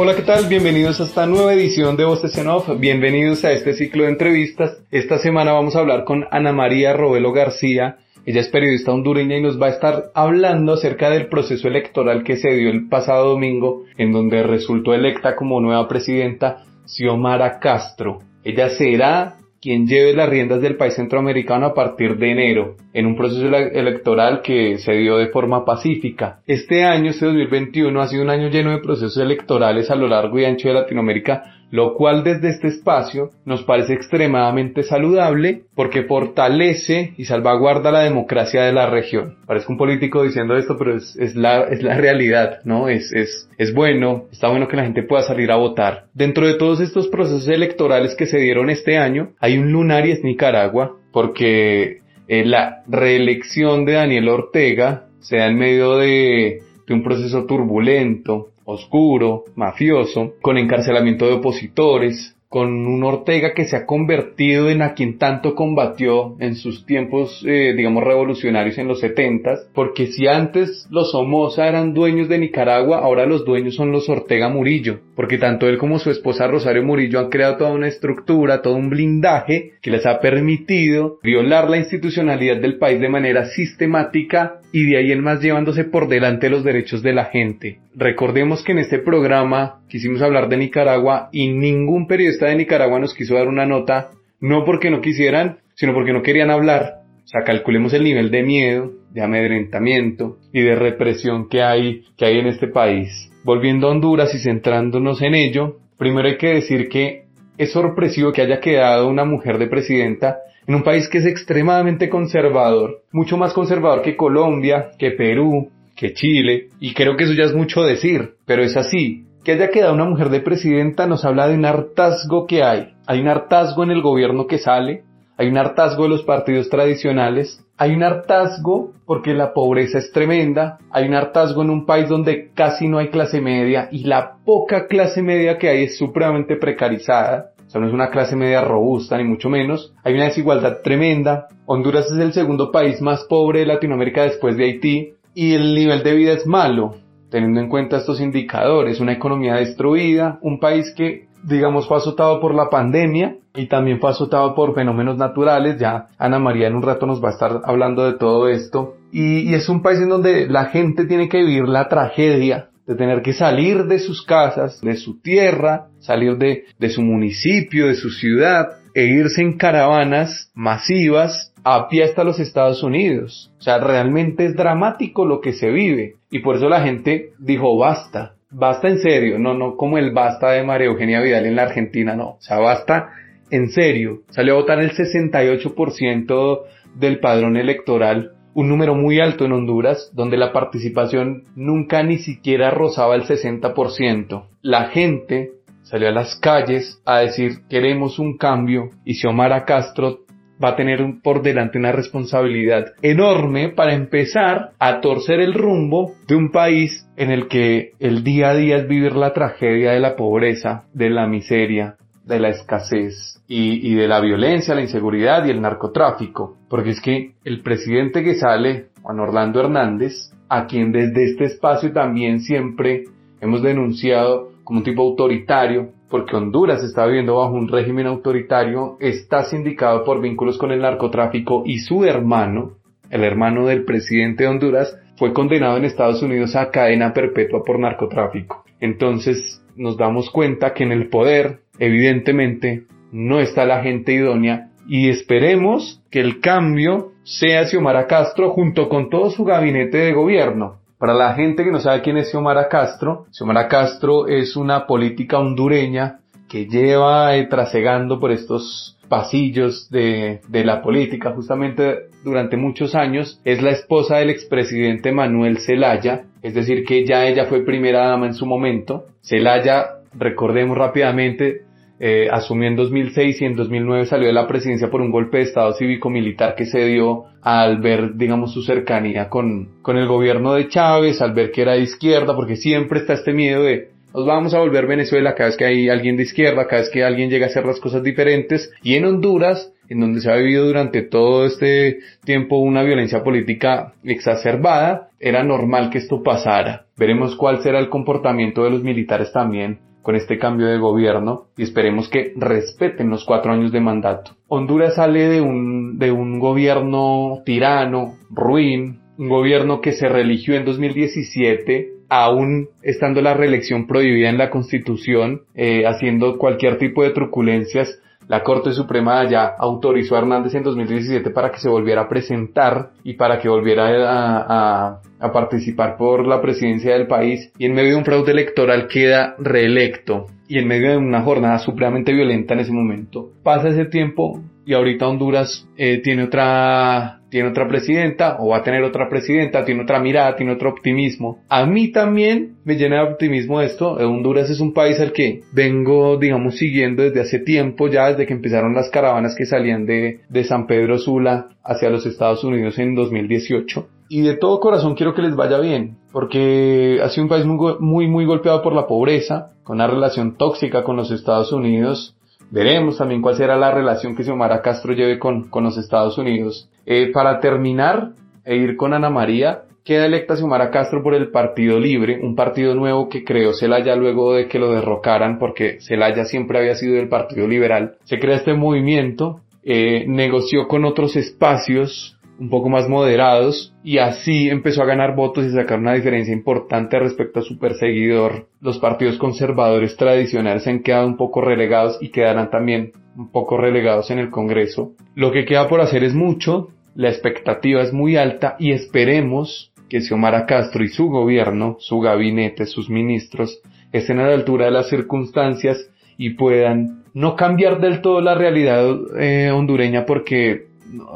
Hola, ¿qué tal? Bienvenidos a esta nueva edición de Voces en Off. Bienvenidos a este ciclo de entrevistas. Esta semana vamos a hablar con Ana María Robelo García. Ella es periodista hondureña y nos va a estar hablando acerca del proceso electoral que se dio el pasado domingo, en donde resultó electa como nueva presidenta Xiomara Castro. Ella será quien lleve las riendas del país centroamericano a partir de enero, en un proceso electoral que se dio de forma pacífica. Este año, este 2021, ha sido un año lleno de procesos electorales a lo largo y ancho de Latinoamérica, lo cual desde este espacio nos parece extremadamente saludable porque fortalece y salvaguarda la democracia de la región. Parezco un político diciendo esto, pero es, la, es la realidad, ¿no? Es, es, es bueno, está bueno que la gente pueda salir a votar. Dentro de todos estos procesos electorales que se dieron este año, hay un lunar y es Nicaragua, porque eh, la reelección de Daniel Ortega se da en medio de, de un proceso turbulento, oscuro, mafioso, con encarcelamiento de opositores, con un Ortega que se ha convertido en a quien tanto combatió en sus tiempos, eh, digamos, revolucionarios en los setentas, porque si antes los Somoza eran dueños de Nicaragua, ahora los dueños son los Ortega Murillo, porque tanto él como su esposa Rosario Murillo han creado toda una estructura, todo un blindaje que les ha permitido violar la institucionalidad del país de manera sistemática y de ahí en más llevándose por delante los derechos de la gente. Recordemos que en este programa quisimos hablar de Nicaragua y ningún periodista de Nicaragua nos quiso dar una nota, no porque no quisieran, sino porque no querían hablar. O sea, calculemos el nivel de miedo, de amedrentamiento y de represión que hay, que hay en este país. Volviendo a Honduras y centrándonos en ello, primero hay que decir que es sorpresivo que haya quedado una mujer de presidenta en un país que es extremadamente conservador, mucho más conservador que Colombia, que Perú, que Chile, y creo que eso ya es mucho decir, pero es así. Que haya quedado una mujer de presidenta nos habla de un hartazgo que hay. Hay un hartazgo en el gobierno que sale, hay un hartazgo de los partidos tradicionales, hay un hartazgo porque la pobreza es tremenda, hay un hartazgo en un país donde casi no hay clase media y la poca clase media que hay es supremamente precarizada. O sea, no es una clase media robusta, ni mucho menos. Hay una desigualdad tremenda. Honduras es el segundo país más pobre de Latinoamérica después de Haití y el nivel de vida es malo, teniendo en cuenta estos indicadores, una economía destruida, un país que digamos fue azotado por la pandemia y también fue azotado por fenómenos naturales, ya Ana María en un rato nos va a estar hablando de todo esto, y, y es un país en donde la gente tiene que vivir la tragedia de tener que salir de sus casas, de su tierra, salir de, de su municipio, de su ciudad, e irse en caravanas masivas a pie hasta los Estados Unidos. O sea, realmente es dramático lo que se vive. Y por eso la gente dijo basta. Basta en serio. No, no como el basta de María Eugenia Vidal en la Argentina, no. O sea, basta en serio. Salió a votar el 68% del padrón electoral. Un número muy alto en Honduras, donde la participación nunca ni siquiera rozaba el 60%. La gente salió a las calles a decir queremos un cambio y Xiomara Castro va a tener por delante una responsabilidad enorme para empezar a torcer el rumbo de un país en el que el día a día es vivir la tragedia de la pobreza, de la miseria, de la escasez y, de la violencia, la inseguridad y el narcotráfico. Porque es que el presidente que sale, Juan Orlando Hernández, a quien desde este espacio también siempre hemos denunciado como un tipo autoritario, porque Honduras está viviendo bajo un régimen autoritario, está sindicado por vínculos con el narcotráfico y su hermano, el hermano del presidente de Honduras, fue condenado en Estados Unidos a cadena perpetua por narcotráfico. Entonces nos damos cuenta que en el poder, evidentemente, no está la gente idónea y esperemos que el cambio sea Xiomara Castro junto con todo su gabinete de gobierno. Para la gente que no sabe quién es Xiomara Castro, Xiomara Castro es una política hondureña que lleva eh, trasegando por estos pasillos de, de la política, justamente durante muchos años, es la esposa del expresidente Manuel Zelaya, es decir, que ya ella fue primera dama en su momento. Zelaya, recordemos rápidamente, eh, asumió en 2006 y en 2009 salió de la presidencia por un golpe de Estado cívico-militar que se dio al ver, digamos, su cercanía con, con el gobierno de Chávez, al ver que era de izquierda, porque siempre está este miedo de nos vamos a volver Venezuela cada vez que hay alguien de izquierda, cada vez que alguien llega a hacer las cosas diferentes. Y en Honduras, en donde se ha vivido durante todo este tiempo una violencia política exacerbada, era normal que esto pasara. Veremos cuál será el comportamiento de los militares también con este cambio de gobierno y esperemos que respeten los cuatro años de mandato. Honduras sale de un, de un gobierno tirano, ruin, un gobierno que se religió en 2017 aún estando la reelección prohibida en la Constitución, eh, haciendo cualquier tipo de truculencias, la Corte Suprema allá autorizó a Hernández en 2017 para que se volviera a presentar y para que volviera a, a, participar por la presidencia del país y en medio de un fraude electoral queda reelecto y en medio de una jornada supremamente violenta en ese momento. Pasa ese tiempo y ahorita Honduras eh, tiene otra tiene otra presidenta o va a tener otra presidenta, tiene otra mirada, tiene otro optimismo. A mí también me llena de optimismo esto. Honduras es un país al que vengo, digamos, siguiendo desde hace tiempo, ya desde que empezaron las caravanas que salían de, de San Pedro Sula hacia los Estados Unidos en 2018. Y de todo corazón quiero que les vaya bien, porque ha sido un país muy, muy, muy golpeado por la pobreza, con una relación tóxica con los Estados Unidos, Veremos también cuál será la relación que Xiomara Castro lleve con, con los Estados Unidos. Eh, para terminar e ir con Ana María, queda electa Xiomara Castro por el Partido Libre, un partido nuevo que creó Celaya luego de que lo derrocaran, porque Celaya siempre había sido del Partido Liberal. Se crea este movimiento, eh, negoció con otros espacios un poco más moderados y así empezó a ganar votos y sacar una diferencia importante respecto a su perseguidor. Los partidos conservadores tradicionales se han quedado un poco relegados y quedarán también un poco relegados en el Congreso. Lo que queda por hacer es mucho, la expectativa es muy alta y esperemos que Xiomara Castro y su gobierno, su gabinete, sus ministros, estén a la altura de las circunstancias y puedan no cambiar del todo la realidad eh, hondureña porque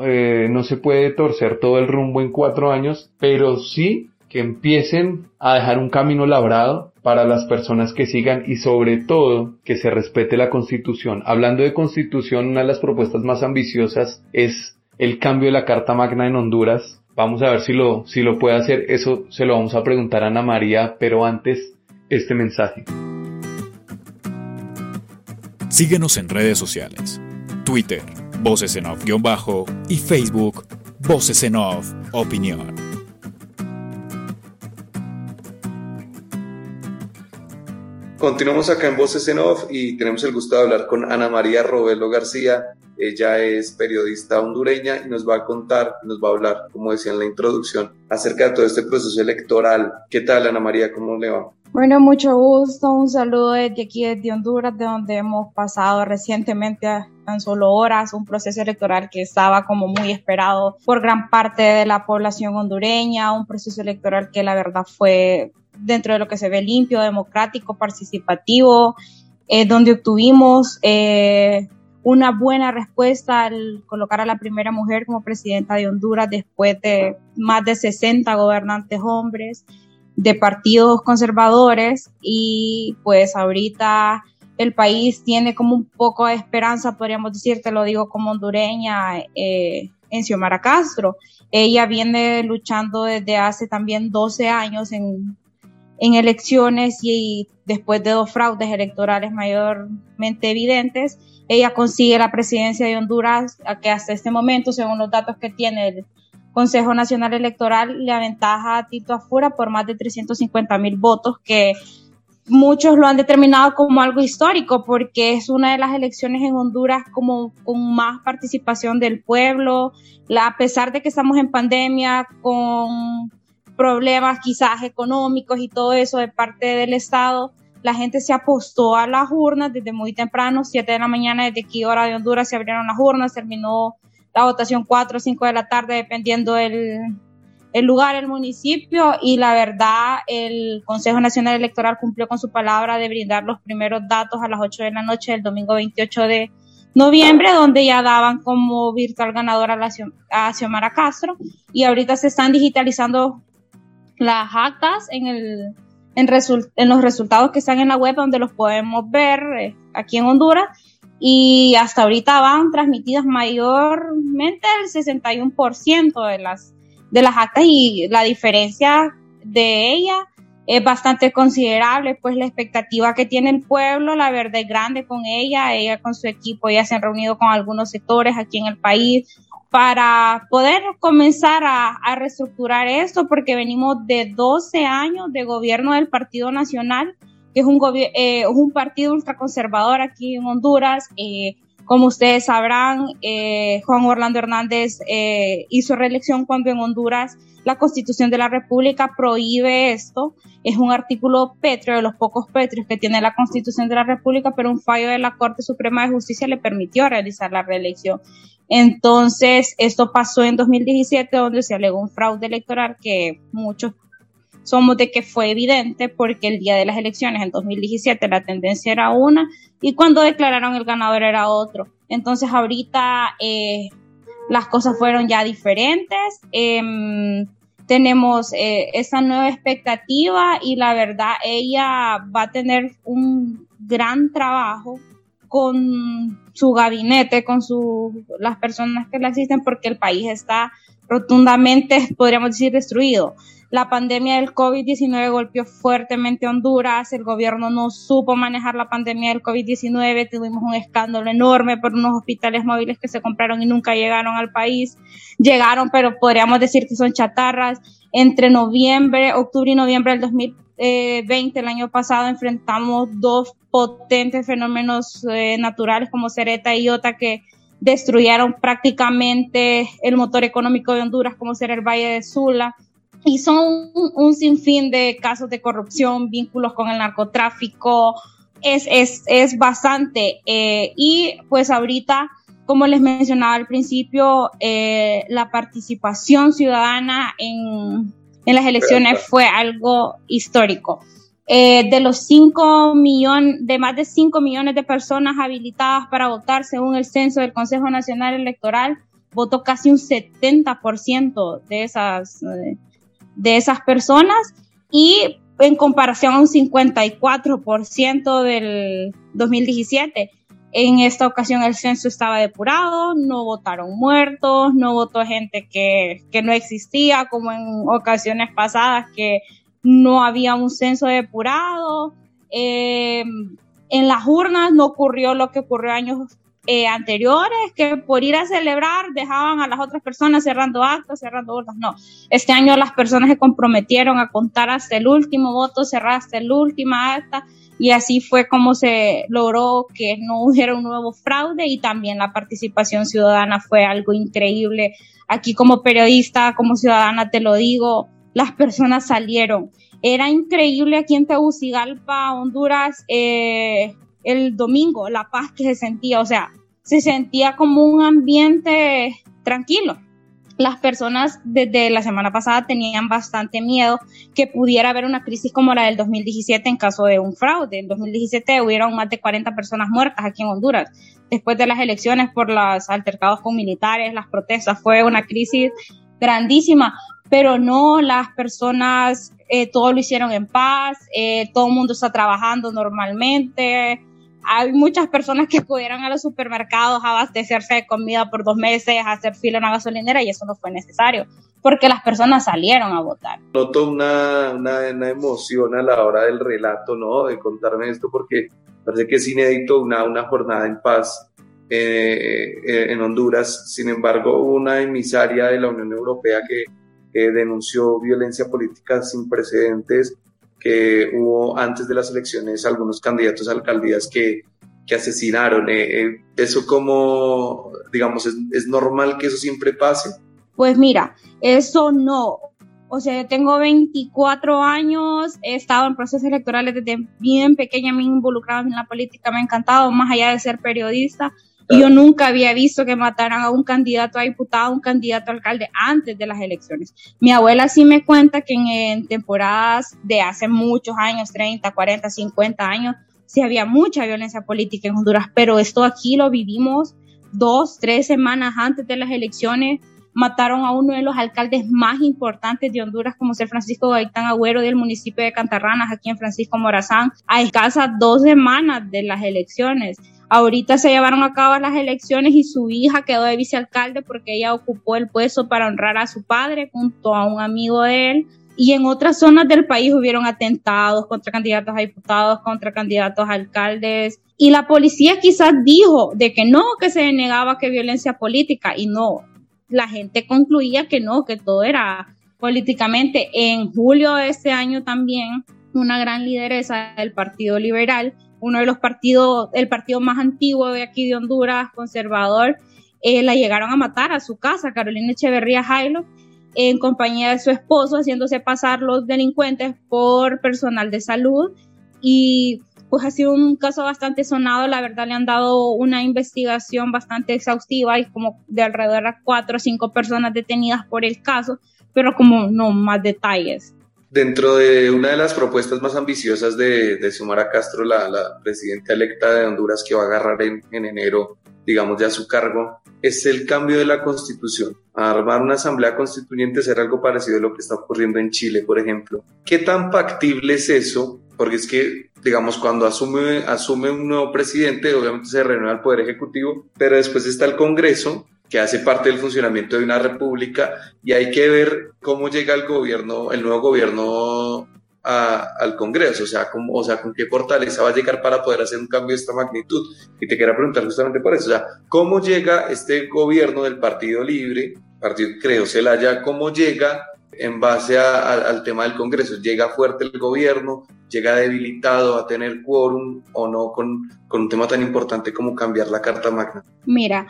eh, no se puede torcer todo el rumbo en cuatro años, pero sí que empiecen a dejar un camino labrado para las personas que sigan y sobre todo que se respete la constitución. Hablando de constitución, una de las propuestas más ambiciosas es el cambio de la Carta Magna en Honduras. Vamos a ver si lo, si lo puede hacer. Eso se lo vamos a preguntar a Ana María, pero antes este mensaje. Síguenos en redes sociales. Twitter, Voces en Off-Bajo y Facebook Voces en Off Opinión. Continuamos acá en Voces en Off y tenemos el gusto de hablar con Ana María Robelo García. Ella es periodista hondureña y nos va a contar, nos va a hablar, como decía en la introducción, acerca de todo este proceso electoral. ¿Qué tal, Ana María? ¿Cómo le va? Bueno, mucho gusto. Un saludo desde aquí, desde Honduras, de donde hemos pasado recientemente a tan solo horas un proceso electoral que estaba como muy esperado por gran parte de la población hondureña, un proceso electoral que la verdad fue dentro de lo que se ve limpio, democrático, participativo, eh, donde obtuvimos eh, una buena respuesta al colocar a la primera mujer como presidenta de Honduras después de más de 60 gobernantes hombres de partidos conservadores y pues ahorita el país tiene como un poco de esperanza, podríamos decir, te lo digo como hondureña, eh, en Xiomara Castro. Ella viene luchando desde hace también 12 años en, en elecciones y, después de dos fraudes electorales mayormente evidentes, ella consigue la presidencia de Honduras, que hasta este momento, según los datos que tiene el Consejo Nacional Electoral le aventaja a Tito Afura por más de 350 mil votos, que muchos lo han determinado como algo histórico porque es una de las elecciones en Honduras como con más participación del pueblo, a pesar de que estamos en pandemia con problemas quizás económicos y todo eso de parte del Estado, la gente se apostó a las urnas desde muy temprano, 7 de la mañana desde aquí hora de Honduras se abrieron las urnas, terminó la votación 4 o 5 de la tarde, dependiendo el, el lugar, el municipio, y la verdad, el Consejo Nacional Electoral cumplió con su palabra de brindar los primeros datos a las 8 de la noche del domingo 28 de, noviembre, donde ya daban como virtual ganadora a Xiomara Castro y ahorita se están digitalizando las actas en, el, en, en, los resultados que están en la web donde los podemos ver eh, aquí en Honduras. Y hasta ahorita van transmitidas mayormente el 61% de las, de las actas y la diferencia de ella es bastante considerable, pues la expectativa que tiene el pueblo, la verdad es grande con ella, ella con su equipo, ya se han reunido con algunos sectores aquí en el país para poder comenzar a, reestructurar esto, porque venimos de 12 años de gobierno del Partido Nacional, que es un, eh, un partido ultraconservador aquí en Honduras. Eh, como ustedes sabrán, eh, Juan Orlando Hernández eh, hizo reelección cuando en Honduras la Constitución de la República prohíbe esto. Es un artículo pétreo, de los pocos pétreos que tiene la Constitución de la República, pero un fallo de la Corte Suprema de Justicia le permitió realizar la reelección. Entonces, esto pasó en 2017, donde se alegó un fraude electoral que muchos somos de que fue evidente porque el día de las elecciones en 2017 la tendencia era una y cuando declararon el ganador era otro. Entonces ahorita eh, las cosas fueron ya diferentes. Em, tenemos eh, esa nueva expectativa y la verdad ella va a tener un gran trabajo con su gabinete, con su, las personas que le asisten porque el país está rotundamente, podríamos decir, destruido. La pandemia del COVID-19 golpeó fuertemente a Honduras, el gobierno no supo manejar la pandemia del COVID-19, tuvimos un escándalo enorme por unos hospitales móviles que se compraron y nunca llegaron al país. Llegaron, pero podríamos decir que son chatarras. Entre noviembre, octubre y noviembre del 2020, el año pasado, enfrentamos dos potentes fenómenos eh, naturales como Cereta y Iota que destruyeron prácticamente el motor económico de Honduras, como ser el Valle de Sula y son un, sinfín de casos de corrupción, vínculos con el narcotráfico, es, es, es bastante. Eh, y pues ahorita, como les mencionaba al principio, eh, la participación ciudadana en, en las elecciones fue algo histórico. Eh, de los 5 millones, de más de 5 millones de personas habilitadas para votar según el censo del Consejo Nacional Electoral, votó casi un 70% de esas, de esas personas y en comparación a un 54% del 2017. En esta ocasión el censo estaba depurado, no votaron muertos, no votó gente que, que no existía, como en ocasiones pasadas que no había un censo depurado. Eh, en las urnas no ocurrió lo que ocurrió años eh, anteriores que por ir a celebrar dejaban a las otras personas cerrando actos, cerrando votos. No, este año las personas se comprometieron a contar hasta el último voto, cerrar hasta el último acta y así fue como se logró que no hubiera un nuevo fraude y también la participación ciudadana fue algo increíble. Aquí como periodista, como ciudadana te lo digo, las personas salieron. Era increíble aquí en Tegucigalpa, Honduras, eh, el domingo, la paz que se sentía, o sea, se sentía como un ambiente tranquilo. Las personas desde la semana pasada tenían bastante miedo que pudiera haber una crisis como la del 2017 en caso de un fraude. En 2017 hubieron más de 40 personas muertas aquí en Honduras. Después de las elecciones por los altercados con militares, las protestas, fue una crisis grandísima, pero no las personas, eh, todo lo hicieron en paz, eh, todo el mundo está trabajando normalmente, hay muchas personas que pudieron a los supermercados a abastecerse de comida por dos meses, a hacer fila en una gasolinera y eso no fue necesario porque las personas salieron a votar. Noto una, una, emoción a la hora del relato, ¿no? De contarme esto porque parece que es inédito una, una jornada en paz eh, eh, en Honduras. Sin embargo, una emisaria de la Unión Europea que denunció violencia política sin precedentes que hubo antes de las elecciones algunos candidatos a alcaldías que, que asesinaron. Eh, eh, ¿Eso como, digamos, es, normal que eso siempre pase? Pues mira, eso no. O sea, yo tengo 24 años, he estado en procesos electorales desde bien pequeña, me he involucrado en la política, me ha encantado, más allá de ser periodista. Y yo nunca había visto que mataran a un candidato a diputado, un candidato a alcalde antes de las elecciones. Mi abuela sí me cuenta que en, temporadas de hace muchos años, 30, 40, 50 años, sí había mucha violencia política en Honduras, pero esto aquí lo vivimos dos, tres semanas antes de las elecciones. Mataron a uno de los alcaldes más importantes de Honduras, como ser Francisco Gaitán Agüero del municipio de Cantarranas, aquí en Francisco Morazán, a escasas dos semanas de las elecciones. Ahorita se llevaron a cabo las elecciones y su hija quedó de vicealcalde porque ella ocupó el puesto para honrar a su padre junto a un amigo de él. Y en otras zonas del país hubieron atentados contra candidatos a diputados, contra candidatos a alcaldes. Y la policía quizás dijo de que no, que se negaba que violencia política. Y no, la gente concluía que no, que todo era políticamente. En julio de este año también, una gran lideresa del Partido Liberal, uno de los partidos, el partido más antiguo de aquí de Honduras, conservador, eh, la llegaron a matar a su casa, Carolina Echeverría Jailo en compañía de su esposo, haciéndose pasar los delincuentes por personal de salud. Y pues ha sido un caso bastante sonado, la verdad le han dado una investigación bastante exhaustiva y como de alrededor de cuatro o cinco personas detenidas por el caso, pero como no más detalles. Dentro de una de las propuestas más ambiciosas de, de Sumara Castro, la, la, presidenta electa de Honduras que va a agarrar en, en enero, digamos, ya su cargo, es el cambio de la constitución. Armar una asamblea constituyente, hacer algo parecido a lo que está ocurriendo en Chile, por ejemplo. ¿Qué tan factible es eso? Porque es que, digamos, cuando asume, asume un nuevo presidente, obviamente se renueva el Poder Ejecutivo, pero después está el Congreso, que hace parte del funcionamiento de una república, y hay que ver cómo llega el gobierno, el nuevo gobierno al Congreso, o sea, cómo, o sea, con qué fortaleza va a llegar para poder hacer un cambio de esta magnitud. Y te quería preguntar justamente por eso, o sea, ¿cómo llega este gobierno del Partido Libre, Partido Creo Celaya, cómo llega en base al tema del Congreso? ¿Llega fuerte el gobierno? ¿Llega debilitado a tener quórum o no con, con un tema tan importante como cambiar la Carta Magna? Mira,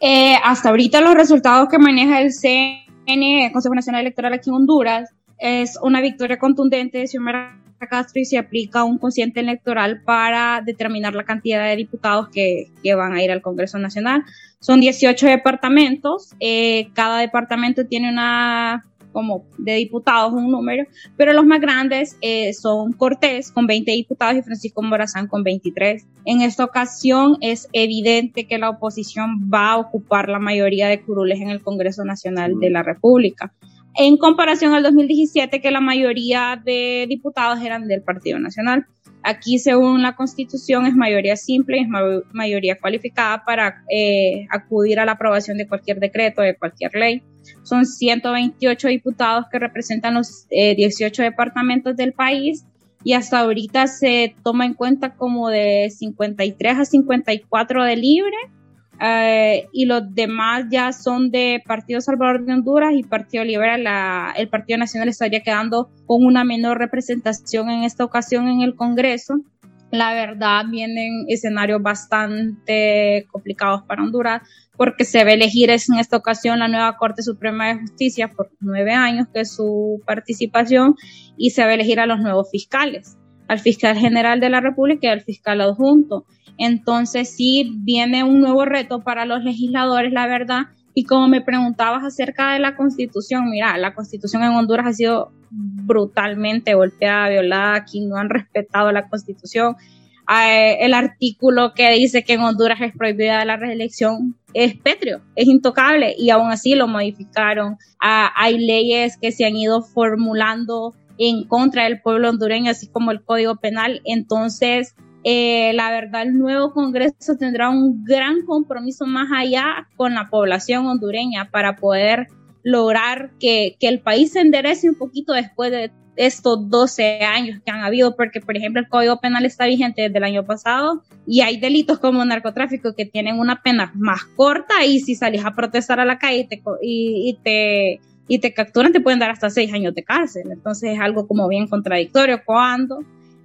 eh, hasta ahorita los resultados que maneja el CN, Consejo Nacional Electoral aquí en Honduras, es una victoria contundente de Xiomara Castro y se aplica un consciente electoral para determinar la cantidad de diputados que, que van a ir al Congreso Nacional. Son 18 departamentos, eh, cada departamento tiene una como de diputados un número, pero los más grandes eh, son Cortés con 20 diputados y Francisco Morazán con 23. En esta ocasión es evidente que la oposición va a ocupar la mayoría de curules en el Congreso Nacional de la República en comparación al 2017 que la mayoría de diputados eran del Partido Nacional. Aquí, según la Constitución, es mayoría simple y es mayoría cualificada para eh, acudir a la aprobación de cualquier decreto, de cualquier ley. Son 128 diputados que representan los 18 eh, departamentos del país y hasta ahorita se toma en cuenta como de 53 a 54 de libre eh, y los demás ya son de Partido Salvador de Honduras y Partido Liberal. el Partido Nacional estaría quedando con una menor representación en esta ocasión en el Congreso. La verdad, vienen escenarios bastante complicados para Honduras porque se va a elegir en esta ocasión la nueva Corte Suprema de Justicia por nueve años, que es su participación, y se va a elegir a los nuevos fiscales, al fiscal general de la República y al fiscal adjunto. Entonces sí viene un nuevo reto para los legisladores, la verdad. Y como me preguntabas acerca de la constitución, mira, la constitución en Honduras ha sido brutalmente golpeada, violada, aquí no han respetado la constitución. Eh, el artículo que dice que en Honduras es prohibida la reelección es pétreo, es intocable y aún así lo modificaron. Ah, hay leyes que se han ido formulando en contra del pueblo hondureño, así como el Código Penal. Entonces, eh, la verdad el nuevo Congreso tendrá un gran compromiso más allá con la población hondureña para poder lograr que, que, el país se enderece un poquito después de estos 12 años que han habido, porque por ejemplo el Código Penal está vigente desde el año pasado y hay delitos como narcotráfico que tienen una pena más corta y si salís a protestar a la calle y te, y, y te, y te capturan te pueden dar hasta 6 años de cárcel. Entonces es algo como bien contradictorio cuando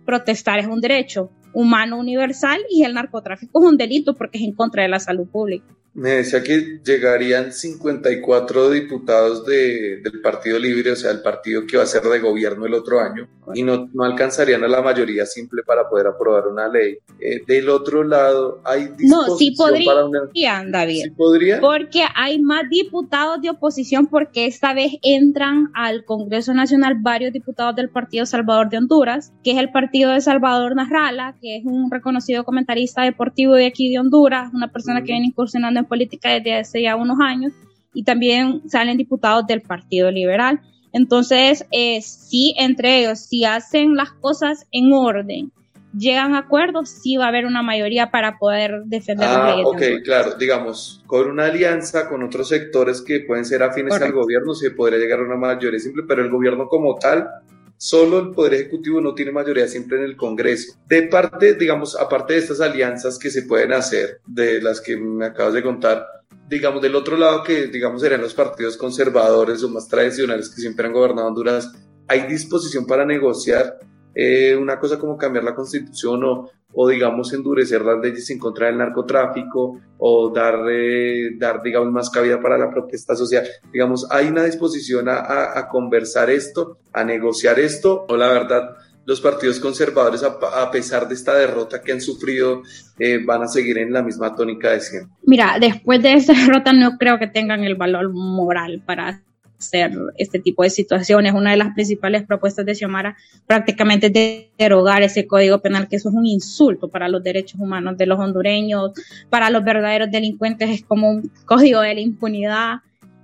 protestar es un derecho humano universal y el narcotráfico es un delito porque es en contra de la salud pública. Me decía que llegarían 54 diputados de, del Partido Libre, o sea, el partido que va a ser de gobierno el otro año, y no, no alcanzarían a la mayoría simple para poder aprobar una ley. Eh, del otro lado, hay no, sí podrían, David. ¿Sí podría? Porque hay más diputados de oposición porque esta vez entran al Congreso Nacional varios diputados del Partido Salvador de Honduras, que es el partido de Salvador Narrala, que es un reconocido comentarista deportivo de aquí de Honduras, una persona que viene incursionando en política desde hace ya unos años, y también salen diputados del Partido Liberal. Entonces, eh, sí, entre ellos, si hacen las cosas en orden, llegan a acuerdos, sí va a haber una mayoría para poder defender ah, las leyes. Ok, claro, digamos, con una alianza con otros sectores que pueden ser afines al gobierno, se podría llegar a una mayoría simple, pero el gobierno como tal solo el Poder Ejecutivo no tiene mayoría siempre en el Congreso. De parte, digamos, aparte de estas alianzas que se pueden hacer, de las que me acabas de contar, digamos, del otro lado que, digamos, serían los partidos conservadores o más tradicionales que siempre han gobernado Honduras, ¿hay disposición para negociar eh, una cosa como cambiar la constitución o, o, digamos, endurecer las leyes en contra del narcotráfico o dar, eh, dar digamos, más cabida para la protesta social. Digamos, ¿hay una disposición a, a, conversar esto, a negociar esto o la verdad? Los partidos conservadores, a, pesar de esta derrota que han sufrido, eh, van a seguir en la misma tónica de siempre. Mira, después de esta derrota no creo que tengan el valor moral para hacer este tipo de situaciones. Una de las principales propuestas de Xiomara prácticamente es derogar ese código penal, que eso es un insulto para los derechos humanos de los hondureños, para los verdaderos delincuentes es como un código de la impunidad.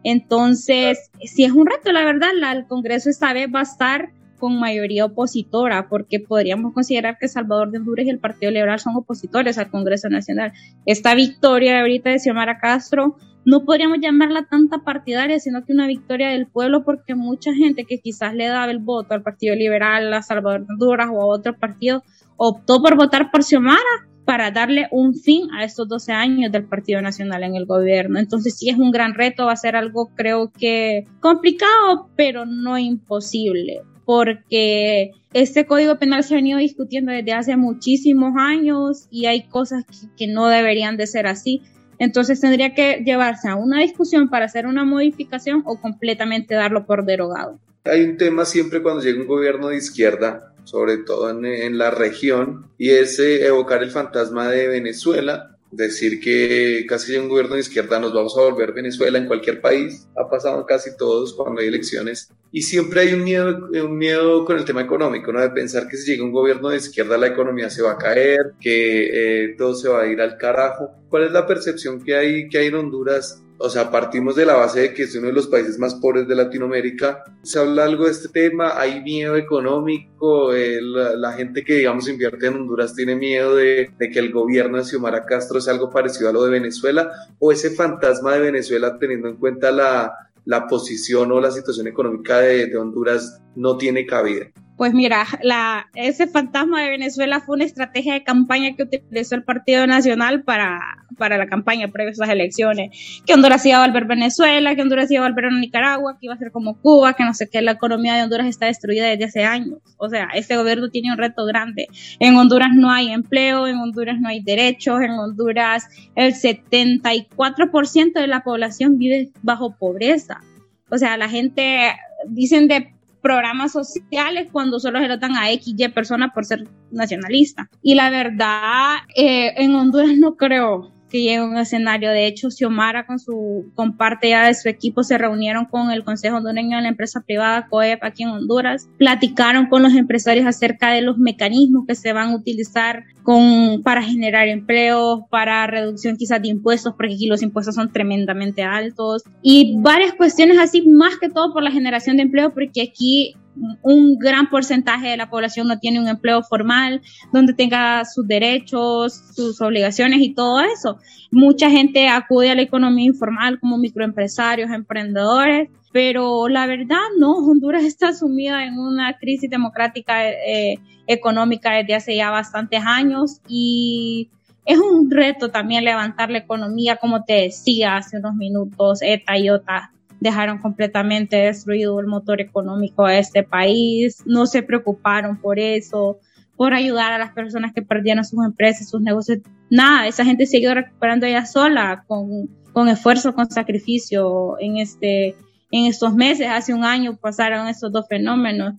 Entonces, si es un reto, la verdad, el Congreso esta vez va a estar con mayoría opositora, porque podríamos considerar que Salvador de Honduras y el Partido Liberal son opositores al Congreso Nacional. Esta victoria ahorita de Xiomara Castro no podríamos llamarla tanta partidaria, sino que una victoria del pueblo, porque mucha gente que quizás le daba el voto al Partido Liberal, a Salvador Honduras o a otro partido, optó por votar por Xiomara para darle un fin a estos 12 años del Partido Nacional en el gobierno. Entonces sí es un gran reto, va a ser algo creo que complicado, pero no imposible, porque este código penal se ha venido discutiendo desde hace muchísimos años y hay cosas que, que no deberían de ser así. Entonces tendría que llevarse a una discusión para hacer una modificación o completamente darlo por derogado. Hay un tema siempre cuando llega un gobierno de izquierda, sobre todo en, la región, y es eh, evocar el fantasma de Venezuela, decir que casi un gobierno de izquierda nos vamos a volver Venezuela en cualquier país. Ha pasado casi todos cuando hay elecciones. Y siempre hay un miedo, un miedo con el tema económico, ¿no? De pensar que si llega un gobierno de izquierda la economía se va a caer, que eh, todo se va a ir al carajo. ¿Cuál es la percepción que hay, que hay en Honduras o sea, partimos de la base de que es uno de los países más pobres de Latinoamérica. ¿Se habla algo de este tema? ¿Hay miedo económico? Eh, la, gente que, digamos, invierte en Honduras tiene miedo de, que el gobierno de Xiomara Castro sea algo parecido a lo de Venezuela? ¿O ese fantasma de Venezuela, teniendo en cuenta la, posición o la situación económica de Honduras, no tiene cabida? Pues mira, la, ese fantasma de Venezuela fue una estrategia de campaña que utilizó el Partido Nacional para, para la campaña previa a esas elecciones. Que Honduras iba a volver Venezuela, que Honduras iba a volver a Nicaragua, que iba a ser como Cuba, que no sé qué, la economía de Honduras está destruida desde hace años. O sea, este gobierno tiene un reto grande. En Honduras no hay empleo, en Honduras no hay derechos, en Honduras el 74% de la población vive bajo pobreza. O sea, la gente, dicen de programas sociales cuando solo se lo dan a X, Y personas por ser nacionalista. Y la verdad, eh, en Honduras no creo que llegue a un escenario. De hecho, Xiomara con su con parte ya de su equipo se reunieron con el Consejo Hondureño de la Empresa Privada COEP aquí en Honduras, platicaron con los empresarios acerca de los mecanismos que se van a utilizar con, para generar empleo, para reducción quizás de impuestos, porque aquí los impuestos son tremendamente altos y varias cuestiones así, más que todo por la generación de empleo, porque aquí un gran porcentaje de la población no tiene un empleo formal donde tenga sus derechos, sus obligaciones y todo eso. Mucha gente acude a la economía informal como microempresarios, emprendedores, pero la verdad no, Honduras está sumida en una crisis democrática eh, económica desde hace ya bastantes años y es un reto también levantar la economía, como te decía hace unos minutos, ETA y OTA dejaron completamente destruido el motor económico de este país, no se preocuparon por eso, por ayudar a las personas que perdieron sus empresas, sus negocios. Nada, esa gente siguió recuperando ella sola con con esfuerzo, con sacrificio en, este, en estos meses. Hace un año pasaron estos dos fenómenos.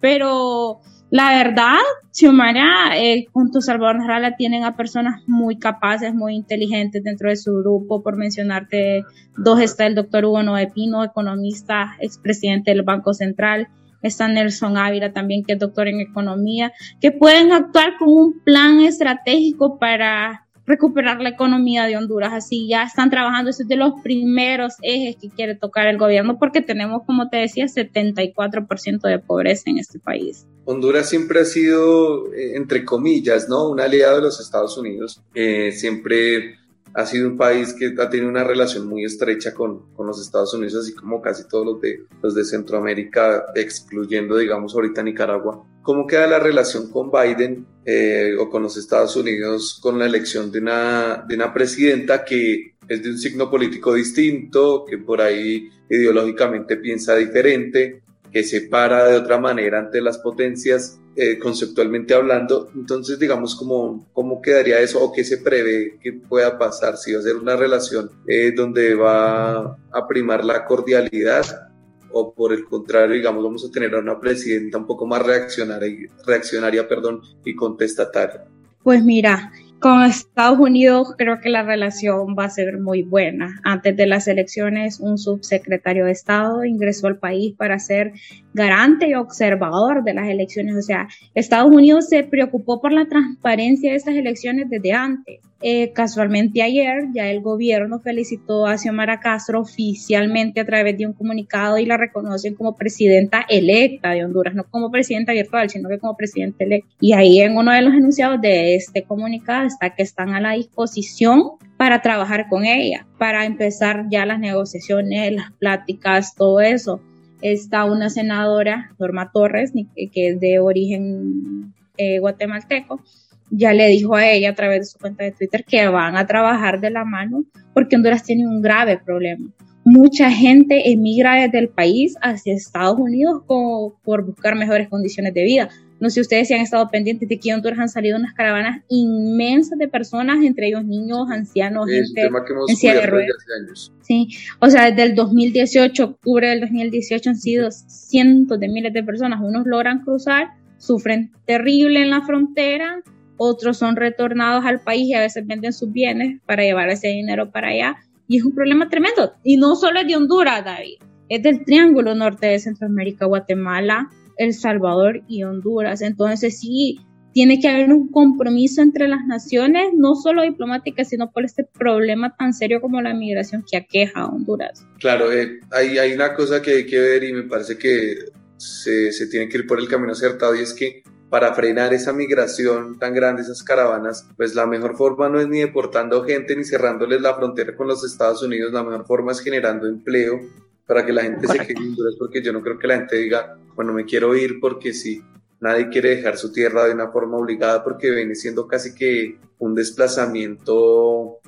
Pero la verdad, Xiomara, eh, junto a Salvador Narrala tienen a personas muy capaces, muy inteligentes dentro de su grupo. Por mencionarte dos, está el doctor Hugo Noé Pino, economista, expresidente del Banco Central. Está Nelson Ávila también, que es doctor en economía, que pueden actuar con un plan estratégico para recuperar la economía de Honduras. Así ya están trabajando, ese es de los primeros ejes que quiere tocar el gobierno porque tenemos, como te decía, 74% de pobreza en este país. Honduras siempre ha sido, eh, entre comillas, ¿no? Un aliado de los Estados Unidos. Eh, siempre ha sido un país que ha tenido una relación muy estrecha con, con, los Estados Unidos, así como casi todos los de, los de Centroamérica, excluyendo, digamos, ahorita Nicaragua. ¿Cómo queda la relación con Biden eh, o con los Estados Unidos con la elección de una, de una presidenta que es de un signo político distinto, que por ahí ideológicamente piensa diferente, que se para de otra manera ante las potencias eh, conceptualmente hablando. Entonces, digamos, ¿cómo, ¿cómo quedaría eso o qué se prevé que pueda pasar? Si va a ser una relación eh, donde va a primar la cordialidad o por el contrario, digamos, vamos a tener a una presidenta un poco más reaccionaria, reaccionaria perdón, y contestataria. Pues mira, con Estados Unidos creo que la relación va a ser muy buena. Antes de las elecciones, un subsecretario de Estado ingresó al país para ser garante y observador de las elecciones. O sea, Estados Unidos se preocupó por la transparencia de estas elecciones desde antes. Eh, casualmente ayer ya el gobierno felicitó a Xiomara Castro oficialmente a través de un comunicado y la reconocen como presidenta electa de Honduras, no como presidenta virtual, sino que como presidenta electa. Y ahí en uno de los enunciados de este comunicado está que están a la disposición para trabajar con ella, para empezar ya las negociaciones, las pláticas, todo eso. Está una senadora, Norma Torres, que es de origen eh, guatemalteco, ya le dijo a ella a través de su cuenta de Twitter que van a trabajar de la mano porque Honduras tiene un grave problema. Mucha gente emigra desde el país hacia Estados Unidos por buscar mejores condiciones de vida. No sé si ustedes si han estado pendientes de que en Honduras han salido unas caravanas inmensas de personas, entre ellos niños, ancianos, gente en silla de ruedas. Sí, o sea, desde el 2018, octubre del 2018 han sido cientos de miles de personas. Unos logran cruzar, sufren terrible en la frontera, otros son retornados al país y a veces venden sus bienes para llevar ese dinero para allá. Y es un problema tremendo. Y no solo es de Honduras, David, es del Triángulo Norte de Centroamérica, Guatemala, El Salvador y Honduras. Entonces sí, tiene que haber un compromiso entre las naciones, no solo diplomática, sino por este problema tan serio como la migración que aqueja a Honduras. Claro, eh, hay, hay, una cosa que hay que ver y me parece que se, se tiene que ir por el camino acertado y es que para frenar esa migración tan grande, esas caravanas, pues la mejor forma no es ni deportando gente ni cerrándoles la frontera con los Estados Unidos, la mejor forma es generando empleo para que la gente se quede en Honduras, porque yo no creo que la gente diga, bueno, me quiero ir porque sí, nadie quiere dejar su tierra de una forma obligada porque viene siendo casi que un desplazamiento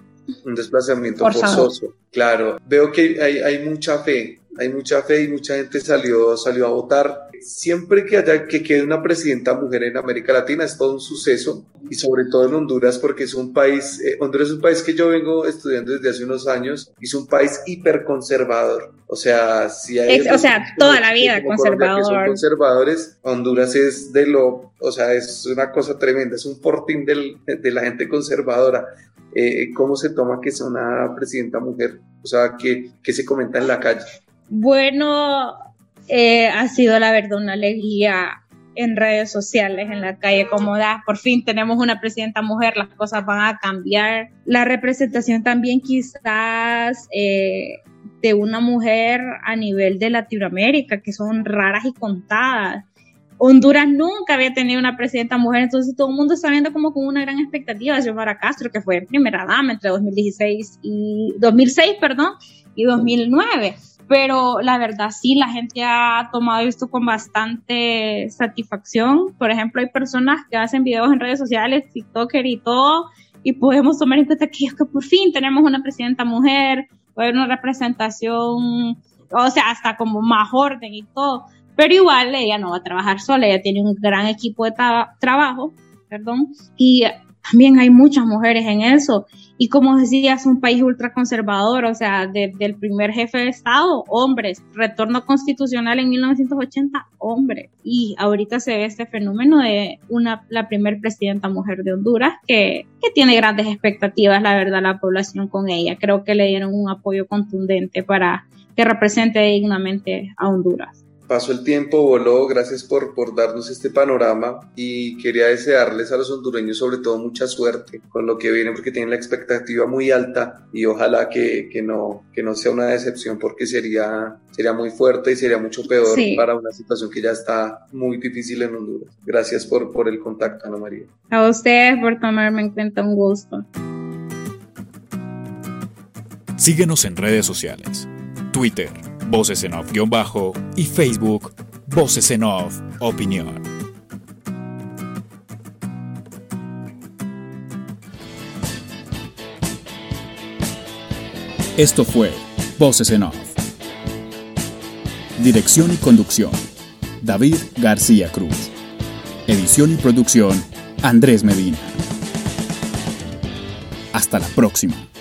un desplazamiento forzoso. Claro, veo que hay, hay mucha fe, hay mucha fe y mucha gente salió, salió a votar siempre que haya que quede una presidenta mujer en América Latina es todo un suceso y sobre todo en Honduras porque es un país, eh, Honduras es un país que yo vengo estudiando desde hace unos años y es un país hiperconservador. O sea, si hay... o sea, toda la vida conservador. son conservadores, Honduras es de lo, o sea, es una cosa tremenda, es un fortín del, de la gente conservadora. Eh, ¿Cómo se toma que sea una presidenta mujer? O sea, que, que se comenta en la calle. Bueno, eh, ha sido la verdad una alegría en redes sociales, en la calle, como da, por fin tenemos una presidenta mujer, las cosas van a cambiar. La representación también quizás eh, de una mujer a nivel de Latinoamérica, que son raras y contadas. Honduras nunca había tenido una presidenta mujer, entonces todo el mundo está viendo como con una gran expectativa de Xiomara Castro, que fue primera dama entre 2016 y 2006, perdón, y 2009 pero la verdad sí, la gente ha tomado esto con bastante satisfacción. Por ejemplo, hay personas que hacen videos en redes sociales, TikToker y todo, y podemos tomar en cuenta que, que por fin tenemos una presidenta mujer, puede haber una representación, o sea, hasta como más orden y todo. Pero igual ella no va a trabajar sola, ella tiene un gran equipo de trabajo, perdón, y también hay muchas mujeres en eso. Y como decía, es un país ultraconservador, o sea, desde el primer jefe de Estado, hombres, retorno constitucional en 1980, hombres. Y ahorita se ve este fenómeno de una, la primer presidenta mujer de Honduras, que, que tiene grandes expectativas, la verdad, la población con ella. Creo que le dieron un apoyo contundente para que represente dignamente a Honduras pasó el tiempo, voló, gracias por, por darnos este panorama y quería desearles a los hondureños sobre todo mucha suerte con lo que viene porque tienen la expectativa muy alta y ojalá que, que no, que no sea una decepción porque sería, sería muy fuerte y sería mucho peor para una situación que ya está muy difícil en Honduras. Gracias por, por el contacto, Ana María. A ustedes por tomarme en cuenta, un gusto. Síguenos en redes sociales. Twitter Voces en Off-Bajo y Facebook Voces en Off Opinión. Esto fue Voces en Off. Dirección y conducción, David García Cruz. Edición y producción, Andrés Medina. Hasta la próxima.